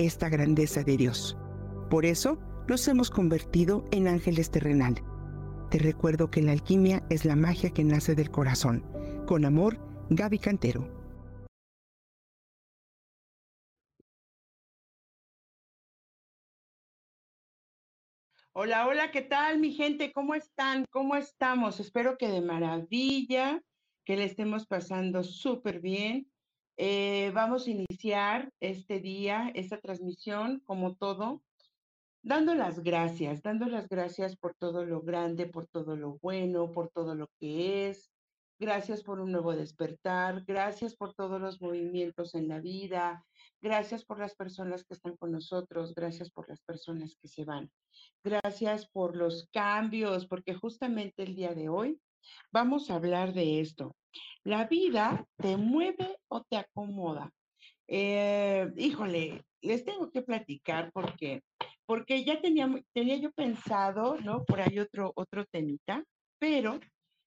esta grandeza de Dios. Por eso nos hemos convertido en ángeles terrenal. Te recuerdo que la alquimia es la magia que nace del corazón. Con amor, Gaby Cantero. Hola, hola, ¿qué tal mi gente? ¿Cómo están? ¿Cómo estamos? Espero que de maravilla, que le estemos pasando súper bien. Eh, vamos a iniciar este día, esta transmisión, como todo, dando las gracias, dando las gracias por todo lo grande, por todo lo bueno, por todo lo que es. Gracias por un nuevo despertar, gracias por todos los movimientos en la vida, gracias por las personas que están con nosotros, gracias por las personas que se van. Gracias por los cambios, porque justamente el día de hoy vamos a hablar de esto. ¿La vida te mueve o te acomoda? Eh, híjole, les tengo que platicar porque, porque ya tenía, tenía yo pensado, ¿no? Por ahí otro, otro temita, pero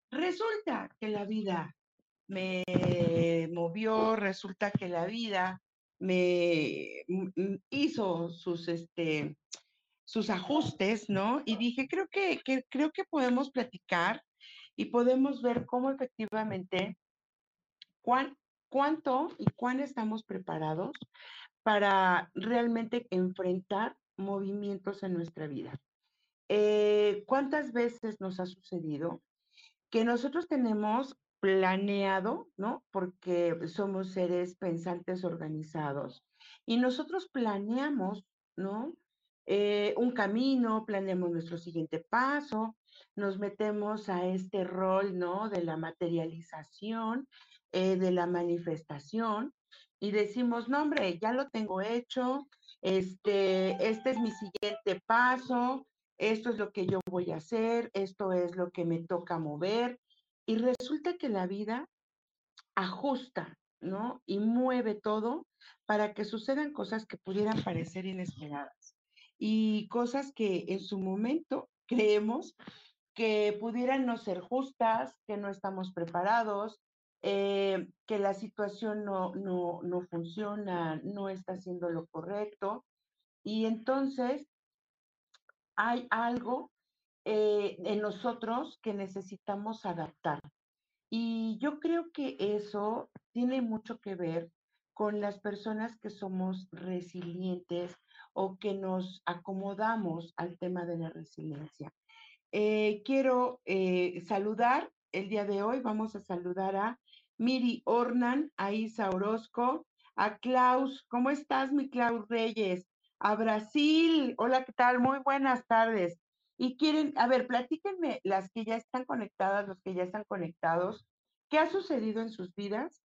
resulta que la vida me movió, resulta que la vida me hizo sus, este, sus ajustes, ¿no? Y dije, creo que, creo que podemos platicar y podemos ver cómo efectivamente, cuán, cuánto y cuán estamos preparados para realmente enfrentar movimientos en nuestra vida. Eh, ¿Cuántas veces nos ha sucedido que nosotros tenemos planeado, ¿no? Porque somos seres pensantes organizados y nosotros planeamos, ¿no? Eh, un camino, planeamos nuestro siguiente paso, nos metemos a este rol, ¿no? De la materialización, eh, de la manifestación y decimos, no, hombre, ya lo tengo hecho, este, este es mi siguiente paso, esto es lo que yo voy a hacer, esto es lo que me toca mover. Y resulta que la vida ajusta, ¿no? Y mueve todo para que sucedan cosas que pudieran parecer inesperadas y cosas que en su momento creemos que pudieran no ser justas, que no estamos preparados, eh, que la situación no, no, no funciona, no está haciendo lo correcto. Y entonces hay algo eh, en nosotros que necesitamos adaptar. Y yo creo que eso tiene mucho que ver con las personas que somos resilientes, o que nos acomodamos al tema de la resiliencia. Eh, quiero eh, saludar el día de hoy, vamos a saludar a Miri Ornan, a Isa Orozco, a Klaus, ¿cómo estás mi Klaus Reyes? A Brasil, hola, ¿qué tal? Muy buenas tardes. Y quieren, a ver, platíquenme las que ya están conectadas, los que ya están conectados, ¿qué ha sucedido en sus vidas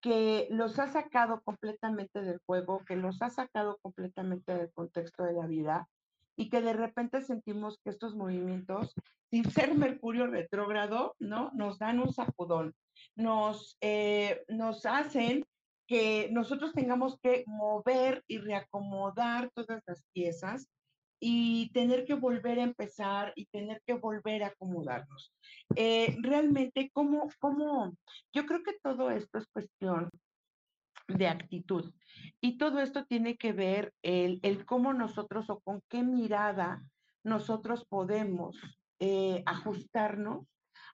que los ha sacado completamente del juego, que los ha sacado completamente del contexto de la vida y que de repente sentimos que estos movimientos, sin ser Mercurio retrógrado, ¿no? Nos dan un sacudón, nos, eh, nos hacen que nosotros tengamos que mover y reacomodar todas las piezas y tener que volver a empezar y tener que volver a acomodarnos. Eh, realmente, ¿cómo, ¿cómo? Yo creo que todo esto es cuestión de actitud. Y todo esto tiene que ver el, el cómo nosotros o con qué mirada nosotros podemos eh, ajustarnos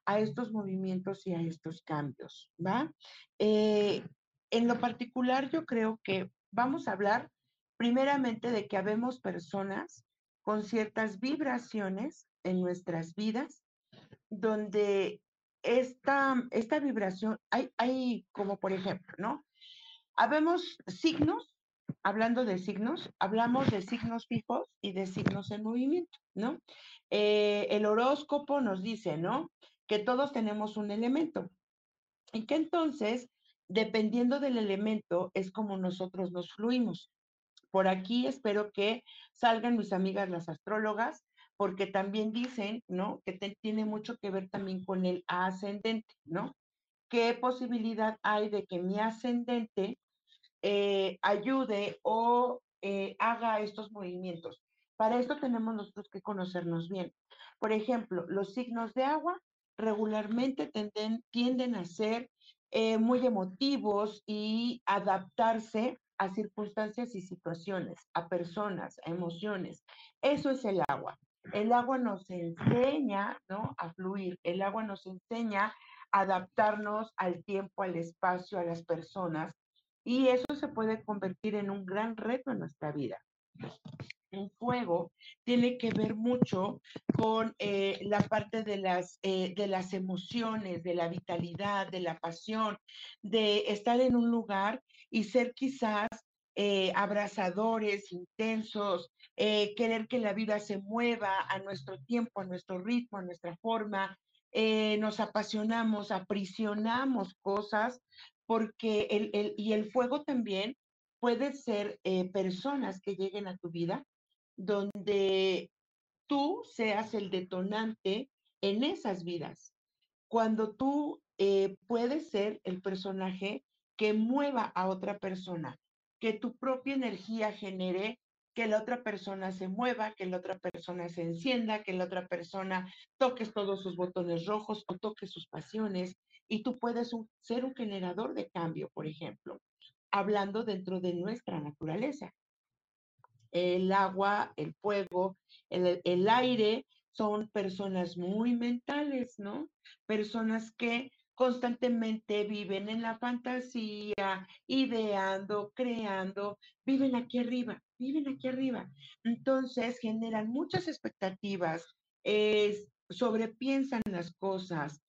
a estos movimientos y a estos cambios, ¿va? Eh, en lo particular, yo creo que vamos a hablar primeramente de que habemos personas con ciertas vibraciones en nuestras vidas, donde esta, esta vibración, hay, hay como por ejemplo, ¿no? Habemos signos, hablando de signos, hablamos de signos fijos y de signos en movimiento, ¿no? Eh, el horóscopo nos dice, ¿no? Que todos tenemos un elemento y que entonces, dependiendo del elemento, es como nosotros nos fluimos. por aquí espero que salgan mis amigas las astrólogas, porque también dicen, ¿no? Que tiene mucho que ver también con el ascendente, ¿no? ¿Qué posibilidad hay de que mi ascendente eh, ayude o eh, haga estos movimientos? Para esto tenemos nosotros que conocernos bien. Por ejemplo, los signos de agua regularmente tienden a ser eh, muy emotivos y adaptarse a circunstancias y situaciones, a personas, a emociones. Eso es el agua. El agua nos enseña, ¿no? A fluir. El agua nos enseña a adaptarnos al tiempo, al espacio, a las personas. Y eso se puede convertir en un gran reto en nuestra vida un fuego tiene que ver mucho con eh, la parte de las, eh, de las emociones, de la vitalidad, de la pasión, de estar en un lugar y ser quizás eh, abrazadores, intensos, querer que la vida se mueva a nuestro tiempo, a nuestro ritmo, a nuestra forma. nos apasionamos, aprisionamos cosas, porque el, el, y el fuego también puede ser personas que lleguen a tu vida donde tú seas el detonante en esas vidas. Cuando tú eh, puedes ser el personaje que mueva a otra persona, que tu propia energía genere que la otra persona se mueva, que la otra persona se encienda, que la otra persona toques todos sus botones rojos o toque sus pasiones y tú puedes ser un generador de cambio, por ejemplo, hablando dentro de nuestra naturaleza el agua, el fuego, el, aire, son personas muy mentales, ¿no? Personas que constantemente viven en la fantasía, ideando, creando, viven aquí arriba, viven aquí arriba. Entonces generan muchas expectativas, sobrepiensan las cosas,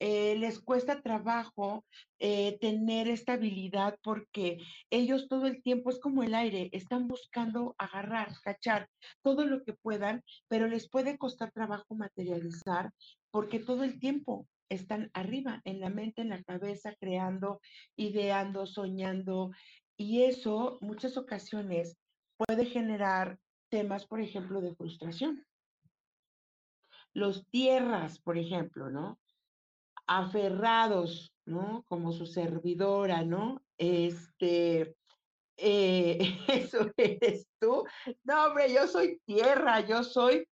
eh, les cuesta trabajo eh, tener estabilidad porque ellos todo el tiempo es como el aire, están buscando agarrar, cachar todo lo que puedan, pero les puede costar trabajo materializar porque todo el tiempo están arriba, en la mente, en la cabeza, creando, ideando, soñando. Y eso muchas ocasiones puede generar temas, por ejemplo, de frustración. Los tierras, por ejemplo, ¿no? Aferrados, ¿no? Como su servidora, ¿no? Este, eh, eso eres tú. No, hombre, yo soy tierra, yo soy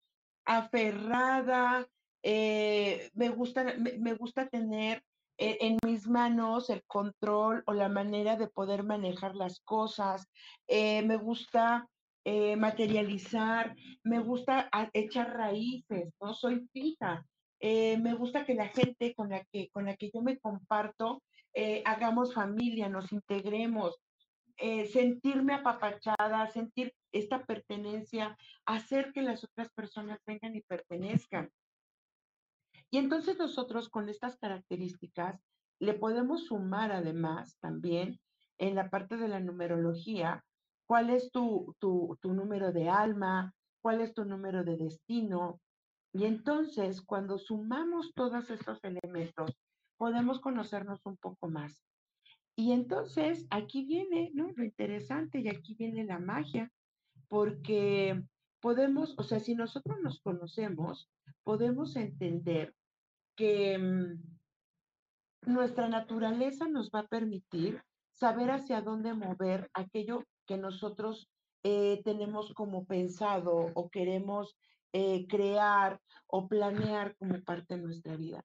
aferrada, eh, me, gusta, me, gusta tener eh, en mis manos el control o la manera de poder manejar las cosas, me gusta materializar, me gusta echar raíces, ¿no? Soy fija, eh, me gusta que la gente con la que, con la que yo me comparto eh, hagamos familia, nos integremos, eh, sentirme apapachada, sentir esta pertenencia, hacer que las otras personas vengan y pertenezcan. Y entonces nosotros con estas características le podemos sumar además también en la parte de la numerología, cuál es tu, tu, tu número de alma, cuál es tu número de destino, y entonces, cuando sumamos todos estos elementos, podemos conocernos un poco más. Y entonces, aquí viene, ¿no? Lo interesante y aquí viene la magia, porque podemos, o sea, si nosotros nos conocemos, podemos entender que mm, nuestra naturaleza nos va a permitir saber hacia dónde mover aquello que nosotros eh, tenemos como pensado o queremos eh, crear o planear como parte de nuestra vida.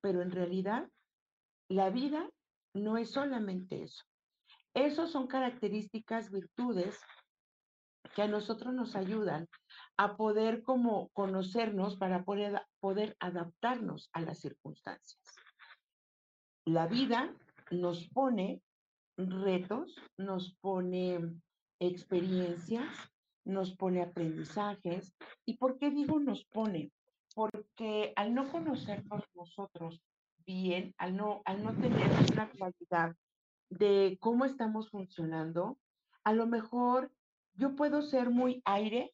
Pero en realidad, la vida no es solamente eso. Esas son características, virtudes que a nosotros nos ayudan a poder como conocernos para poder, poder adaptarnos a las circunstancias. La vida nos pone retos, nos pone experiencias, nos pone aprendizajes. ¿Y por qué digo nos pone? Porque al no conocernos nosotros bien, al no, al no tener una claridad de cómo estamos funcionando, a lo mejor yo puedo ser muy aire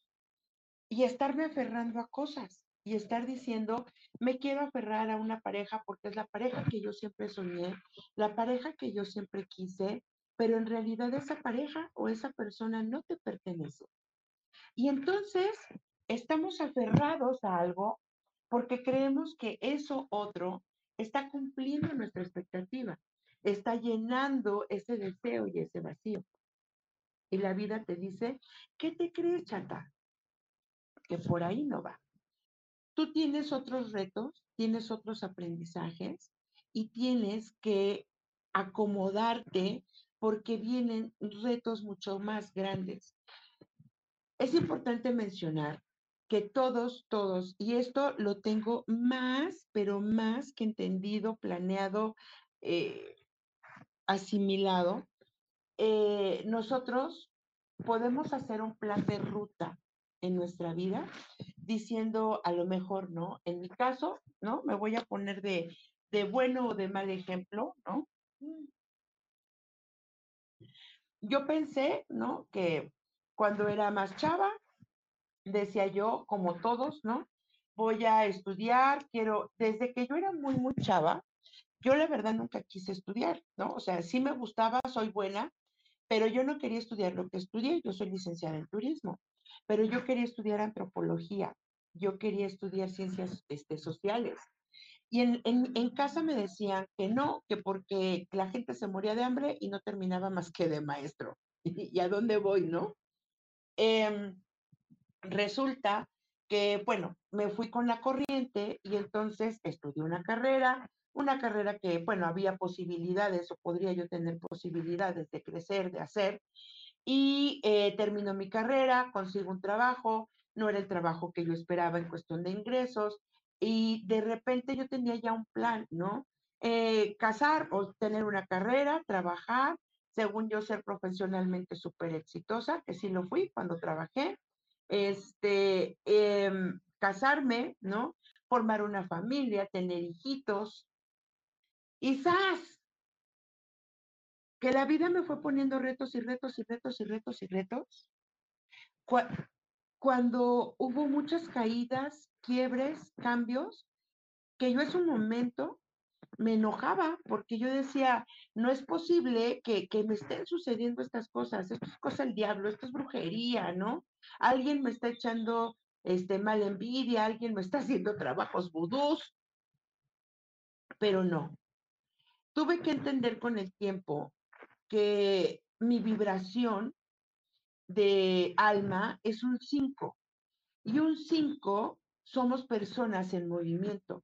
y estarme aferrando a cosas y estar diciendo, me quiero aferrar a una pareja porque es la pareja que yo siempre soñé, la pareja que yo siempre quise, pero en realidad esa pareja o esa persona no te pertenece. Y entonces estamos aferrados a algo porque creemos que eso otro está cumpliendo nuestra expectativa, está llenando ese deseo y ese vacío. Y la vida te dice, ¿qué te crees, chata? Que por ahí no va. Tú tienes otros retos, tienes otros aprendizajes y tienes que acomodarte porque vienen retos mucho más grandes. Es importante mencionar que todos, todos, y esto lo tengo más, pero más que entendido, planeado, eh, asimilado, eh, nosotros podemos hacer un plan de ruta en nuestra vida diciendo a lo mejor, ¿no? En mi caso, ¿no? Me voy a poner de, de bueno o de mal ejemplo, ¿no? Yo pensé, ¿no? Que cuando era más chava, decía yo, como todos, ¿no? Voy a estudiar, quiero, desde que yo era muy, muy chava, yo la verdad nunca quise estudiar, ¿no? O sea, sí me gustaba, soy buena, pero yo no quería estudiar lo que estudié, yo soy licenciada en turismo, pero yo quería estudiar antropología, yo quería estudiar ciencias este, sociales. Y en, en, casa me decían que no, que porque la gente se moría de hambre y no terminaba más que de maestro. ¿Y, a dónde voy, no? Em, resulta que, bueno, me fui con la corriente y entonces estudié una carrera, una carrera que, bueno, había posibilidades o podría yo tener posibilidades de crecer, de hacer, y eh, termino mi carrera, consigo un trabajo, no era el trabajo que yo esperaba en cuestión de ingresos, y de repente yo tenía ya un plan, ¿no? Eh, casar o tener una carrera, trabajar, según yo ser profesionalmente súper exitosa, que sí lo fui cuando trabajé, este, em, casarme, ¿no? Formar una familia, tener hijitos. Quizás que la vida me fue poniendo retos y retos y retos y retos y retos. Cuando hubo muchas caídas, quiebres, cambios, que yo en un momento me enojaba porque yo decía, no es posible que, que, me estén sucediendo estas cosas, esto es cosa del diablo, esto es brujería, ¿no? Alguien me está echando este, mala envidia, alguien me está haciendo trabajos vudús, pero no. Tuve que entender con el tiempo que mi vibración de alma es un 5 y un 5 somos personas en movimiento.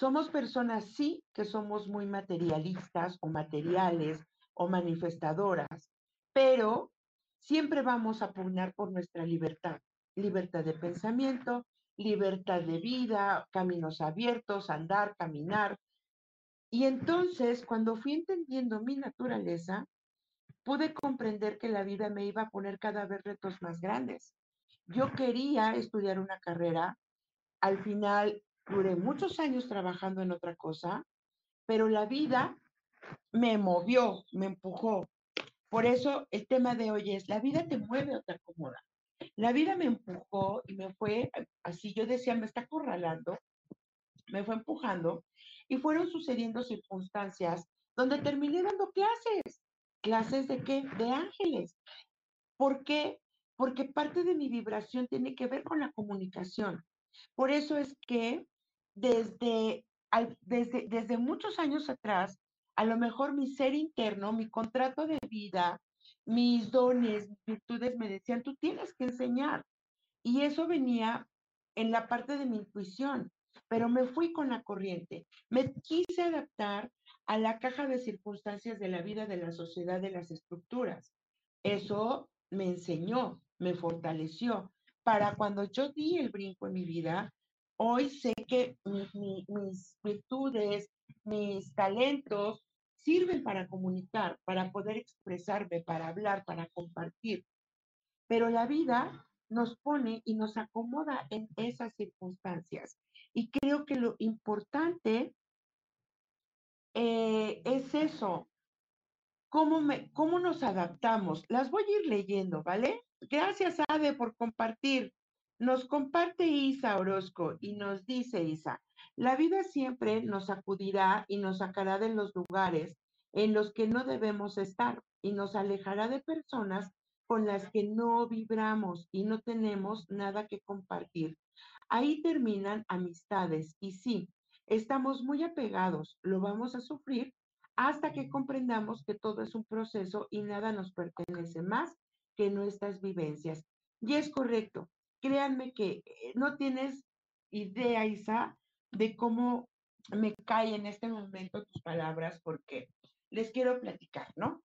Somos personas, sí, que somos muy materialistas o materiales o manifestadoras, pero siempre vamos a pugnar por nuestra libertad, libertad de pensamiento, libertad de vida, caminos abiertos, andar, caminar. Y entonces, cuando fui entendiendo mi naturaleza, pude comprender que la vida me iba a poner cada vez retos más grandes. Yo quería estudiar una carrera, al final duré muchos años trabajando en otra cosa, pero la vida me movió, me empujó. Por eso el tema de hoy es, la vida te mueve o te acomoda. La vida me empujó y me fue, así yo decía, me está acorralando, me fue empujando y fueron sucediendo circunstancias donde terminé dando clases. ¿Clases de qué? De ángeles. ¿Por qué? Porque parte de mi vibración tiene que ver con la comunicación. Por eso es que desde, desde, desde muchos años atrás, a lo mejor mi ser interno, mi contrato de vida, mis dones, mis virtudes me decían, tú tienes que enseñar. Y eso venía en la parte de mi intuición, pero me fui con la corriente. Me quise adaptar a la caja de circunstancias de la vida, de la sociedad, de las estructuras. Eso me enseñó, me fortaleció, para cuando yo di el brinco en mi vida, hoy sé que mis virtudes, mis talentos sirven para comunicar, para poder expresarme, para hablar, para compartir. Pero la vida nos pone y nos acomoda en esas circunstancias. Y creo que lo importante eh, es eso, ¿Cómo, me, ¿cómo nos adaptamos? Las voy a ir leyendo, ¿vale? Gracias, Ade, por compartir. Nos comparte Isa Orozco y nos dice Isa, la vida siempre nos sacudirá y nos sacará de los lugares en los que no debemos estar y nos alejará de personas con las que no vibramos y no tenemos nada que compartir. Ahí terminan amistades y sí, estamos muy apegados, lo vamos a sufrir hasta que comprendamos que todo es un proceso y nada nos pertenece más que nuestras vivencias. Y es correcto, créanme que eh, no tienes idea, Isa, de cómo me cae en este momento tus palabras porque les quiero platicar, ¿no?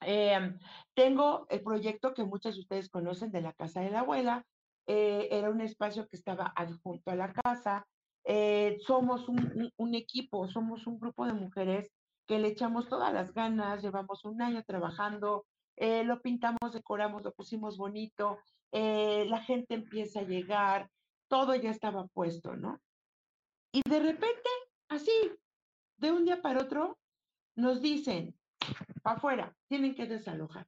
Em, tengo el proyecto que muchos de ustedes conocen de la casa de la abuela. Eh, era un espacio que estaba adjunto a la casa. Eh, somos un, equipo, somos un grupo de mujeres que le echamos todas las ganas, llevamos un año trabajando, eh, lo pintamos, decoramos, lo pusimos bonito, la gente empieza a llegar, todo ya estaba puesto, ¿no? Y de repente, así, de un día para otro, nos dicen, afuera, tienen que desalojar.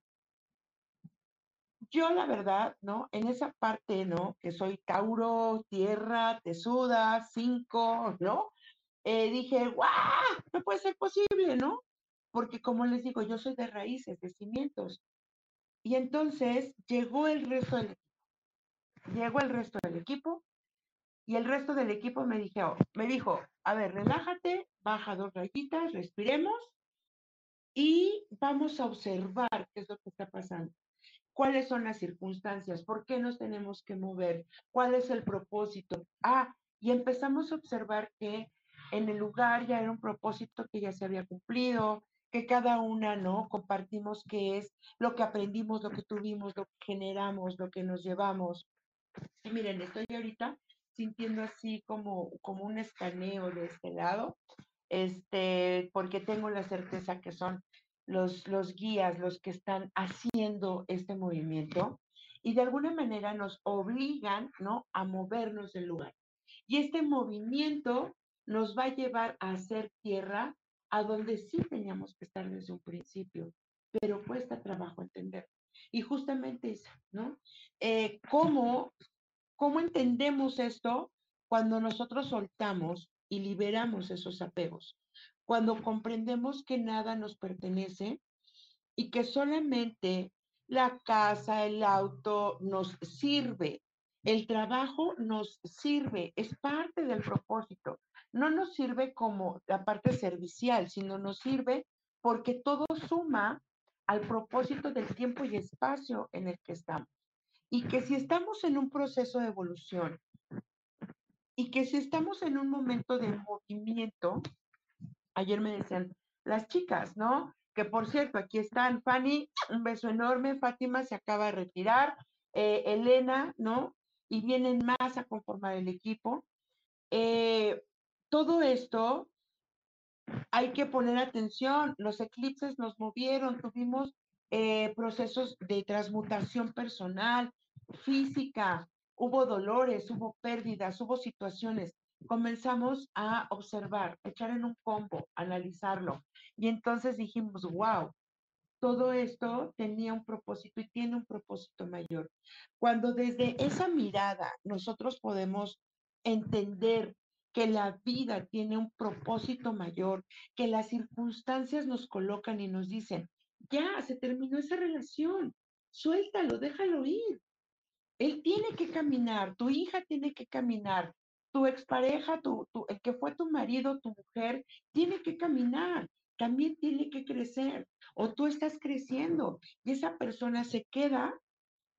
Yo la verdad, ¿no? En esa parte, ¿no? Que soy Tauro, tierra, tesuda, cinco, ¿no? Eh, dije, ¡guau! No puede ser posible, ¿no? Porque como les digo, yo soy de raíces, de cimientos. Y entonces llegó el resto del equipo. Llegó el resto del equipo y el resto del equipo me dijo, me dijo, a ver, relájate, baja dos rayitas, respiremos y vamos a observar qué es lo que está pasando. ¿Cuáles son las circunstancias? ¿Por qué nos tenemos que mover? ¿Cuál es el propósito? Ah, y empezamos a observar que en el lugar ya era un propósito que ya se había cumplido, que cada una, ¿no? Compartimos qué es lo que aprendimos, lo que tuvimos, lo que generamos, lo que nos llevamos. Y miren, estoy ahorita sintiendo así como, como un escaneo de este lado, este, porque tengo la certeza que son los, los guías los que están haciendo este movimiento y de alguna manera nos obligan, ¿no? A movernos del lugar. Y este movimiento nos va a llevar a hacer tierra a donde sí teníamos que estar desde un principio, pero cuesta trabajo entender. Y justamente eso, ¿no? Eh, ¿cómo, ¿Cómo entendemos esto cuando nosotros soltamos y liberamos esos apegos. Cuando comprendemos que nada nos pertenece y que solamente la casa, el auto nos sirve, el trabajo nos sirve, es parte del propósito. No nos sirve como la parte servicial, sino nos sirve porque todo suma al propósito del tiempo y espacio en el que estamos. Y que si estamos en un proceso de evolución y que si estamos en un momento de movimiento, ayer me decían las chicas, ¿no? Que por cierto, aquí están Fanny, un beso enorme, Fátima se acaba de retirar, eh, Elena, ¿no? Y vienen más a conformar el equipo. Eh, todo esto hay que poner atención, los eclipses nos movieron, tuvimos eh, procesos de transmutación personal, física, hubo dolores, hubo pérdidas, hubo situaciones. Comenzamos a observar, echar en un combo, analizarlo. Y entonces dijimos, wow, todo esto tenía un propósito y tiene un propósito mayor. Cuando desde esa mirada nosotros podemos entender que la vida tiene un propósito mayor, que las circunstancias nos colocan y nos dicen, ya, se terminó esa relación, suéltalo, déjalo ir. Él tiene que caminar, tu hija tiene que caminar, tu expareja, tu, tu, el que fue tu marido, tu mujer, tiene que caminar, también tiene que crecer. O tú estás creciendo y esa persona se queda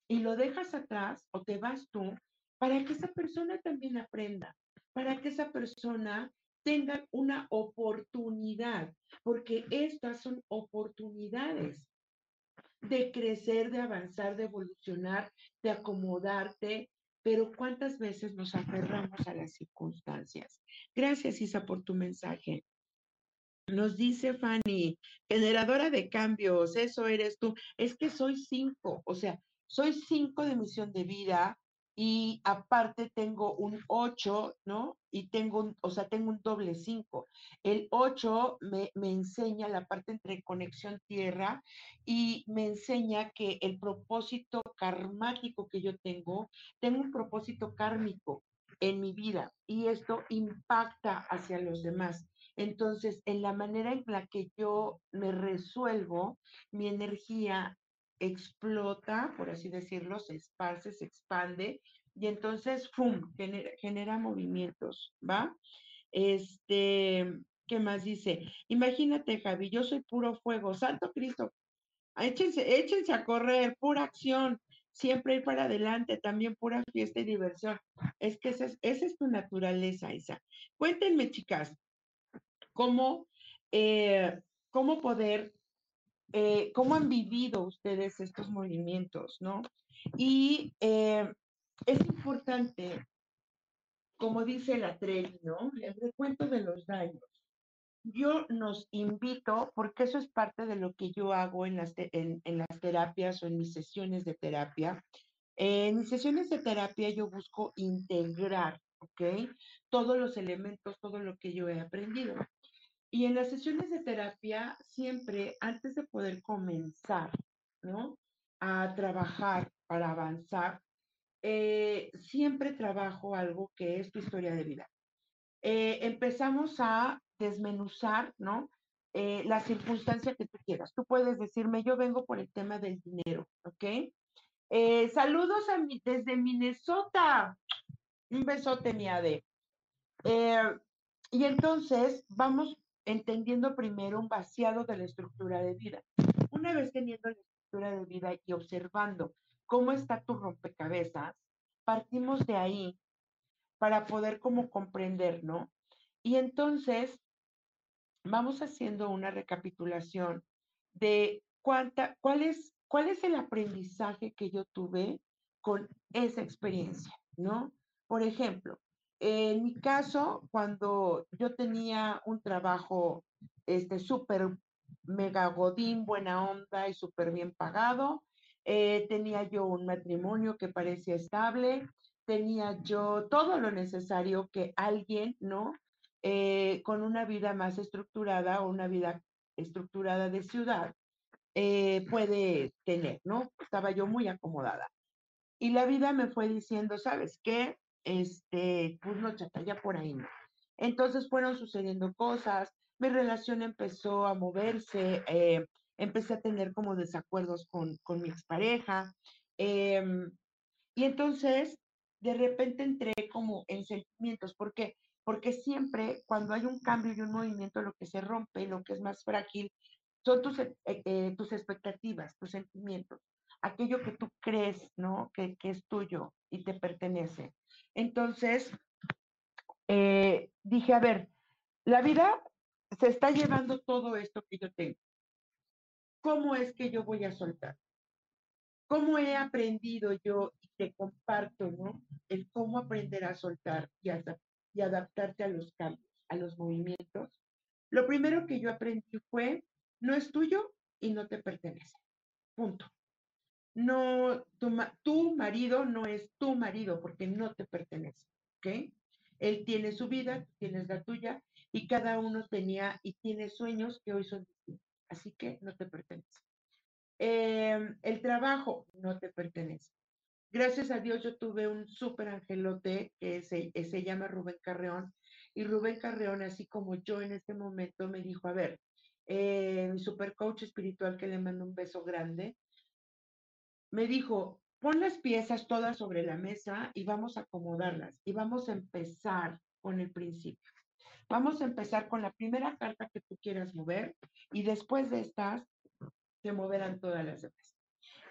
y lo dejas atrás o te vas tú para que esa persona también aprenda, para que esa persona tenga una oportunidad, porque estas son oportunidades de crecer, de avanzar, de evolucionar, de acomodarte, pero ¿cuántas veces nos aferramos a las circunstancias? Gracias, Isa, por tu mensaje. Nos dice Fanny, generadora de cambios, eso eres tú. Es que soy cinco, o sea, soy cinco de misión de vida, y aparte tengo un 8, ¿no? Y tengo, un, o sea, tengo un doble 5. El 8 me, me, enseña la parte entre conexión tierra y me enseña que el propósito karmático que yo tengo, tengo un propósito kármico en mi vida y esto impacta hacia los demás. Entonces, en la manera en la que yo me resuelvo, mi energía explota, por así decirlo, se esparce, se expande y entonces, ¡fum!, genera, movimientos, ¿va? Este, ¿qué más dice? Imagínate, Javi, yo soy puro fuego, Santo Cristo, échense, échense a correr, pura acción, siempre ir para adelante, también pura fiesta y diversión. Es que esa es, esa es tu naturaleza, Isa. Cuéntenme, chicas, cómo, eh, cómo poder, eh, cómo han vivido ustedes estos movimientos, ¿no? Y eh, es importante, como dice la Trevi, ¿no? El recuento de los daños. Yo nos invito, porque eso es parte de lo que yo hago en las, en, en las terapias o en mis sesiones de terapia. en mis sesiones de terapia yo busco integrar, ¿ok? Todos los elementos, todo lo que yo he aprendido. Y en las sesiones de terapia, siempre antes de poder comenzar, ¿no? A trabajar para avanzar, eh, siempre trabajo algo que es tu historia de vida. Eh, empezamos a desmenuzar, ¿no? Eh, la circunstancia que tú quieras. Tú puedes decirme, yo vengo por el tema del dinero, ¿ok? saludos a mi, desde Minnesota. Un besote, mi Ade. y entonces vamos entendiendo primero un vaciado de la estructura de vida. Una vez teniendo la estructura de vida y observando cómo está tu rompecabezas, partimos de ahí para poder como comprender, ¿no? Y entonces vamos haciendo una recapitulación de cuánta, cuál cuál es el aprendizaje que yo tuve con esa experiencia, ¿no? Por ejemplo, en mi caso, cuando yo tenía un trabajo este súper mega godín, buena onda y súper bien pagado, eh, tenía yo un matrimonio que parecía estable, tenía yo todo lo necesario que alguien, ¿no? Eh, con una vida más estructurada o una vida estructurada de ciudad eh, puede tener, ¿no? Estaba yo muy acomodada. Y la vida me fue diciendo, ¿sabes qué? Este, pues no, chata, ya por ahí. Entonces fueron sucediendo cosas, mi relación empezó a moverse, eh, empecé a tener como desacuerdos con, con mi expareja, em, y entonces de repente entré como en sentimientos, ¿por qué? Porque siempre cuando hay un cambio y un movimiento, lo que se rompe, lo que es más frágil, son tus, eh, eh, tus expectativas, tus sentimientos, aquello que tú crees, ¿no? Que, es tuyo y te pertenece. Entonces, eh, dije, a ver, la vida se está llevando todo esto que yo tengo. ¿Cómo es que yo voy a soltar? ¿Cómo he aprendido yo y te comparto, ¿no? El cómo aprender a soltar y, y adaptarte a los cambios, a los movimientos. Lo primero que yo aprendí fue, no es tuyo y no te pertenece. Punto no, tu, marido no es tu marido porque no te pertenece, ¿ok? Él tiene su vida, tú tienes la tuya y cada uno tenía y tiene sueños que hoy son distintos, así que no te pertenece. Em, el trabajo no te pertenece. Gracias a Dios yo tuve un súper angelote que se, se llama Rubén Carreón y Rubén Carreón, así como yo en este momento, me dijo, a ver, eh, mi super coach espiritual que le mando un beso grande, me dijo, pon las piezas todas sobre la mesa y vamos a acomodarlas y vamos a empezar con el principio. Vamos a empezar con la primera carta que tú quieras mover y después de estas se moverán todas las demás.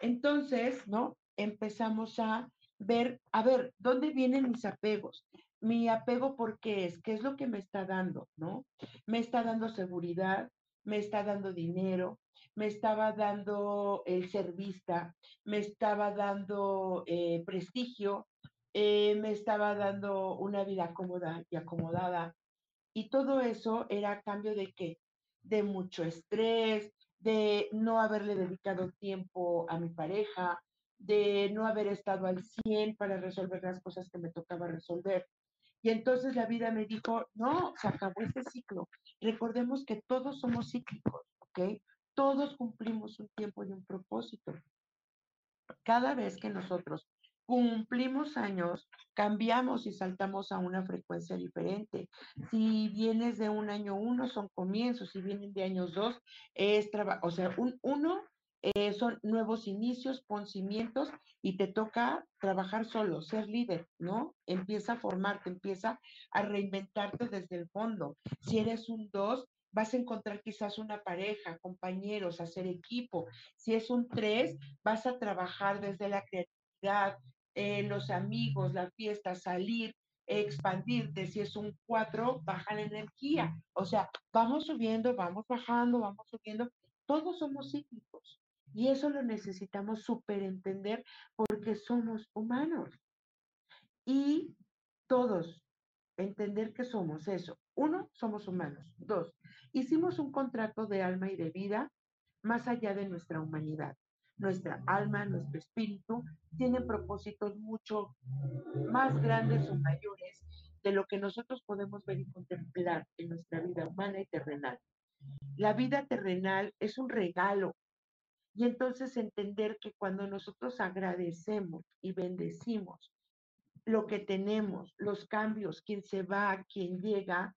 Entonces, ¿no? Empezamos a ver, a ver, ¿dónde vienen mis apegos? Mi apego, ¿por qué es? ¿Qué es lo que me está dando? ¿No? Me está dando seguridad, me está dando dinero, me estaba dando el ser vista, me estaba dando eh, prestigio, eh, me estaba dando una vida cómoda y acomodada. Y todo eso era a cambio de qué? De mucho estrés, de no haberle dedicado tiempo a mi pareja, de no haber estado al 100 para resolver las cosas que me tocaba resolver. Y entonces la vida me dijo, no, se acabó este ciclo. Recordemos que todos somos cíclicos, ¿ok? Todos cumplimos un tiempo y un propósito. Cada vez que nosotros cumplimos años, cambiamos y saltamos a una frecuencia diferente. Si vienes de un año uno, son comienzos, si vienen de años dos, es trabajo, o sea, un uno eh, son nuevos inicios, pon cimientos y te toca trabajar solo, ser líder, ¿no? Empieza a formarte, empieza a reinventarte desde el fondo. Si eres un dos, vas a encontrar quizás una pareja, compañeros, hacer equipo. Si es un tres, vas a trabajar desde la creatividad, eh, los amigos, la fiesta, salir, expandirte. Si es un cuatro, baja la energía. O sea, vamos subiendo, vamos bajando, vamos subiendo. Todos somos cíclicos. Y eso lo necesitamos súper entender porque somos humanos. Y todos entender que somos eso. Uno, somos humanos. Dos, hicimos un contrato de alma y de vida más allá de nuestra humanidad. Nuestra alma, nuestro espíritu tienen propósitos mucho más grandes o mayores de lo que nosotros podemos ver y contemplar en nuestra vida humana y terrenal. La vida terrenal es un regalo y entonces entender que cuando nosotros agradecemos y bendecimos lo que tenemos, los cambios, quién se va, quién llega,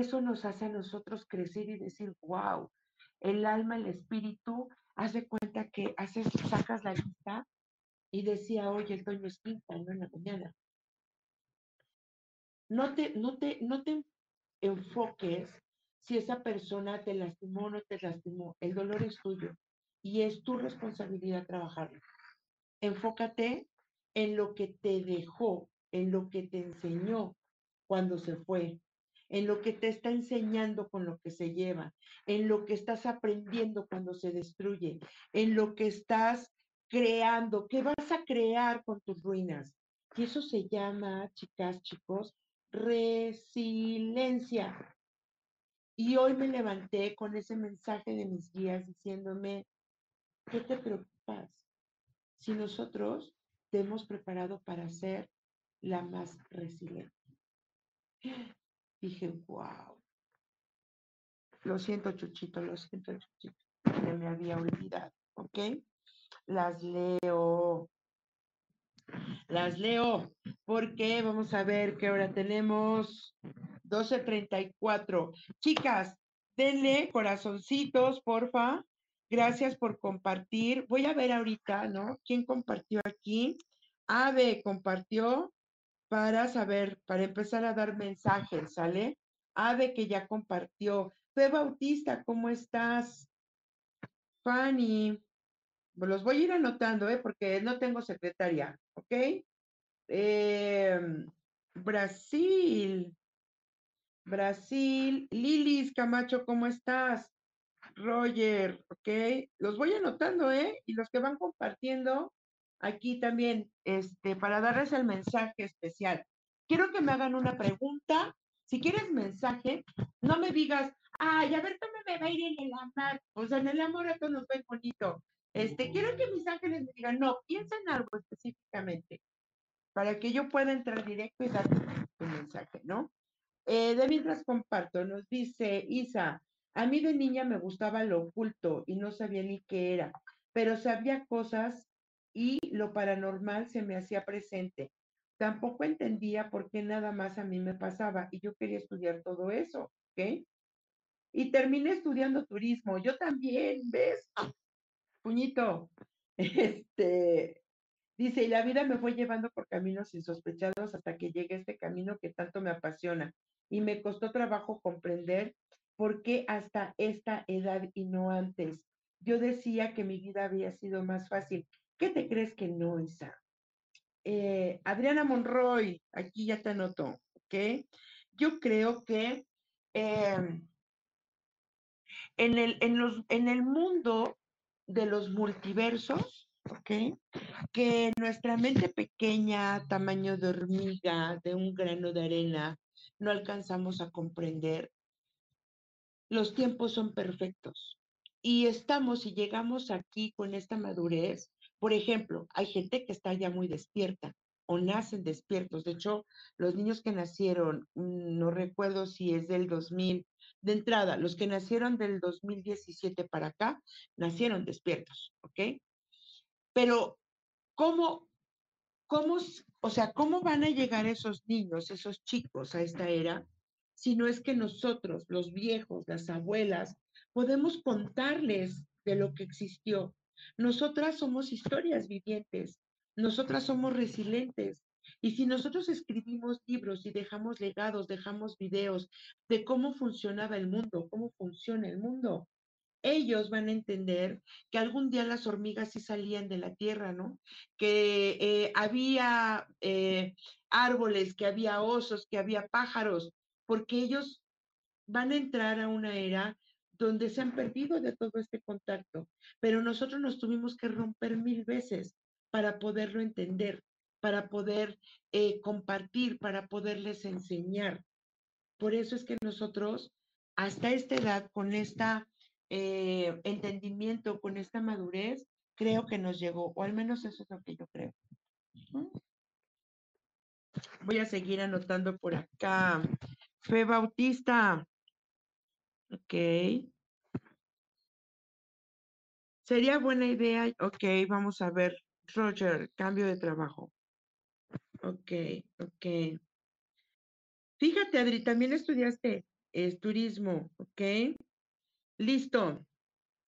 eso nos hace a nosotros crecer y decir, wow, el alma, el espíritu, hace cuenta que haces, sacas la lista y decía, oye, el Toño es quinta, no en la mañana. No te, no te, no te enfoques si esa persona te lastimó o no te lastimó. El dolor es tuyo y es tu responsabilidad trabajarlo. Enfócate en lo que te dejó, en lo que te enseñó cuando se fue, en lo que te está enseñando con lo que se lleva, en lo que estás aprendiendo cuando se destruye, en lo que estás creando, qué vas a crear con tus ruinas. Y eso se llama, chicas, chicos, resiliencia. Y hoy me levanté con ese mensaje de mis guías diciéndome, ¿qué te preocupas? Si nosotros te hemos preparado para ser la más resiliente. Dije, wow. Lo siento, Chuchito, lo siento, Chuchito. que me había olvidado, ¿ok? Las leo. Las leo porque vamos a ver qué hora tenemos. 12.34. Chicas, denle corazoncitos, porfa. Gracias por compartir. Voy a ver ahorita, ¿no? ¿Quién compartió aquí? Ave compartió para saber, para empezar a dar mensajes, ¿sale? Ave que ya compartió. Fe Bautista, ¿cómo estás? Fanny, los voy a ir anotando, ¿eh? Porque no tengo secretaria, ¿ok? Em, Brasil, Brasil, Lilis Camacho, ¿cómo estás? Roger, ¿ok? Los voy anotando, ¿eh? Y los que van compartiendo aquí también, este, para darles el mensaje especial. Quiero que me hagan una pregunta. Si quieres mensaje, no me digas, ay, a ver cómo me va a ir en el amor. O sea, en el amor esto nos ve bonito. Este, quiero que mis ángeles me digan, no, piensa en algo específicamente para que yo pueda entrar directo y dar tu mensaje, ¿no? Eh, de mientras comparto, nos dice Isa, a mí de niña me gustaba lo oculto y no sabía ni qué era, pero sabía cosas y lo paranormal se me hacía presente. Tampoco entendía por qué nada más a mí me pasaba y yo quería estudiar todo eso, ¿ok? Y terminé estudiando turismo. Yo también, ¿ves? Puñito. Este, dice, y la vida me fue llevando por caminos insospechados hasta que llegué a este camino que tanto me apasiona. Y me costó trabajo comprender ¿Por qué hasta esta edad y no antes? Yo decía que mi vida había sido más fácil. ¿Qué te crees que no, Isa? Eh, Adriana Monroy, aquí ya te anoto, ¿ok? Yo creo que em, en, el, en, los, en el mundo de los multiversos, ¿ok? Que nuestra mente pequeña, tamaño de hormiga, de un grano de arena, no alcanzamos a comprender, los tiempos son perfectos. Y estamos y llegamos aquí con esta madurez. Por ejemplo, hay gente que está ya muy despierta o nacen despiertos. De hecho, los niños que nacieron, mm, no recuerdo si es del 2000, de entrada, los que nacieron del 2017 para acá, nacieron despiertos, ¿ok? Pero, ¿cómo ¿cómo, o sea, cómo van a llegar esos niños, esos chicos a esta era? Si no es que nosotros, los viejos, las abuelas, podemos contarles de lo que existió. Nosotras somos historias vivientes, nosotras somos resilientes. Y si nosotros escribimos libros y dejamos legados, dejamos videos de cómo funcionaba el mundo, cómo funciona el mundo, ellos van a entender que algún día las hormigas sí salían de la tierra, ¿no? Que eh, había eh, árboles, que había osos, que había pájaros, porque ellos van a entrar a una era donde se han perdido de todo este contacto, pero nosotros nos tuvimos que romper mil veces para poderlo entender, para poder eh, compartir, para poderles enseñar. Por eso es que nosotros, hasta esta edad, con este entendimiento, con esta madurez, creo que nos llegó, o al menos eso es lo que yo creo. Voy a seguir anotando por acá. Fe Bautista. Ok. Sería buena idea. Ok, vamos a ver. Roger, cambio de trabajo. Ok, ok. Fíjate, Adri, también estudiaste eh, turismo, ¿ok? Listo.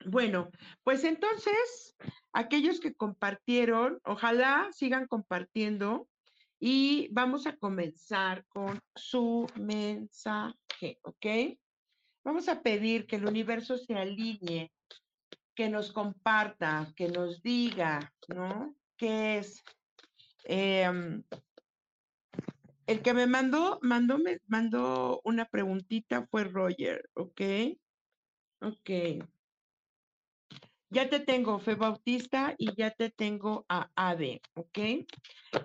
Bueno, pues entonces, aquellos que compartieron, ojalá sigan compartiendo y vamos a comenzar con su mensaje, ¿ok? Vamos a pedir que el universo se alinee, que nos comparta, que nos diga, ¿no? ¿Qué es? Em, el que me mandó, mandó, me mandó una preguntita fue Roger, ¿ok? Ok. Ya te tengo, Fe Bautista, y ya te tengo a Ade, ¿ok?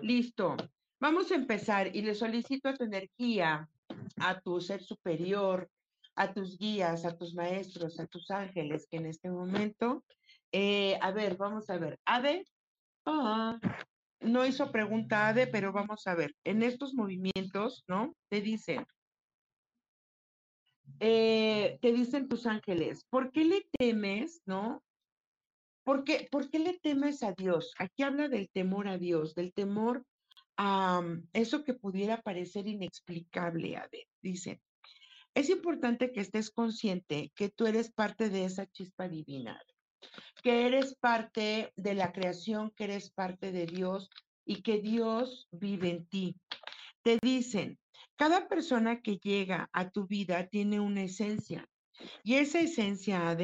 Listo. Vamos a empezar y le solicito a tu energía, a tu ser superior, a tus guías, a tus maestros, a tus ángeles que en este momento, eh, a ver, vamos a ver, Ade, ah, no hizo pregunta Ade, pero vamos a ver, en estos movimientos, ¿no? Te dicen, eh, te dicen tus ángeles, ¿por qué le temes, no? ¿Por qué, ¿Por qué le temes a Dios? Aquí habla del temor a Dios, del temor a mm, eso que pudiera parecer inexplicable, Ade. Dice, es importante que estés consciente que tú eres parte de esa chispa divina, que eres parte de la creación, que eres parte de Dios y que Dios vive en ti. Te dicen, cada persona que llega a tu vida tiene una esencia y esa esencia,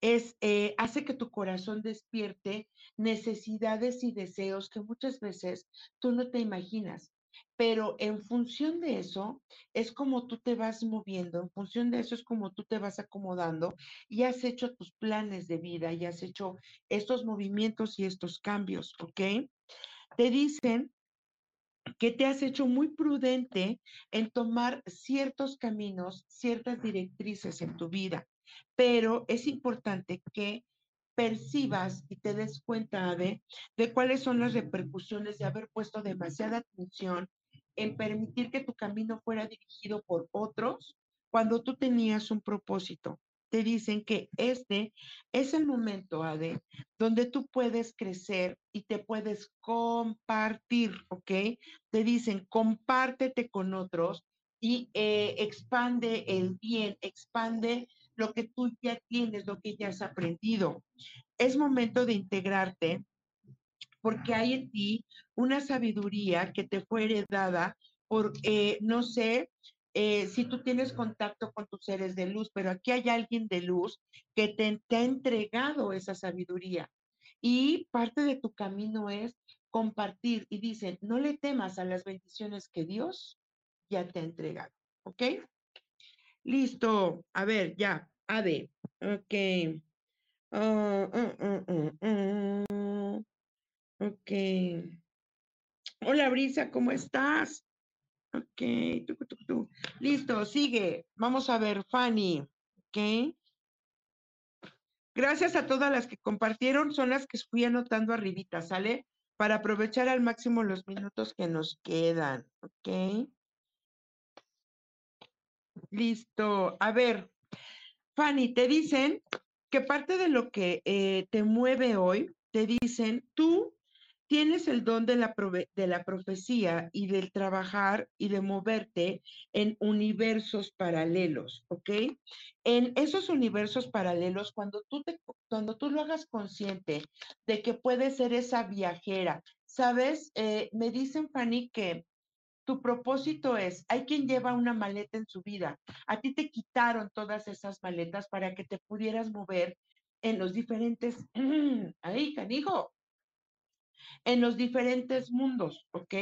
eh, hace que tu corazón despierte necesidades y deseos que muchas veces tú no te imaginas. Pero en función de eso es como tú te vas moviendo, en función de eso es como tú te vas acomodando y has hecho tus planes de vida y has hecho estos movimientos y estos cambios, ¿ok? Te dicen que te has hecho muy prudente en tomar ciertos caminos, ciertas directrices en tu vida, pero es importante que percibas y te des cuenta de, de cuáles son las repercusiones de haber puesto demasiada atención en permitir que tu camino fuera dirigido por otros cuando tú tenías un propósito te dicen que este es el momento, Ade, donde tú puedes crecer y te puedes compartir, ¿ok? Te dicen, compártete con otros y eh, expande el bien, expande lo que tú ya tienes, lo que ya has aprendido. Es momento de integrarte porque hay en ti una sabiduría que te fue heredada por, eh, no sé, eh, si tú tienes contacto con tus seres de luz, pero aquí hay alguien de luz que te, ha entregado esa sabiduría. Y parte de tu camino es compartir y dicen, no le temas a las bendiciones que Dios ya te ha entregado. ¿Ok? Listo. A ver, ya. Ade. Ok. Ah, ok. Hola, Brisa, ¿cómo estás? Ok, listo, sigue. Vamos a ver, Fanny. Ok. Gracias a todas las que compartieron, son las que fui anotando arribita, ¿sale? Para aprovechar al máximo los minutos que nos quedan, ¿ok? Listo. A ver, Fanny, te dicen que parte de lo que eh, te mueve hoy, te dicen, tú tienes el don de la, de la profecía y del trabajar y de moverte en universos paralelos, ¿ok? En esos universos paralelos, cuando tú, te, cuando tú lo hagas consciente de que puedes ser esa viajera, ¿sabes? Eh, me dicen, Fanny, que tu propósito es, hay quien lleva una maleta en su vida. A ti te quitaron todas esas maletas para que te pudieras mover en los diferentes, ahí, canijo, en los diferentes mundos, ¿ok?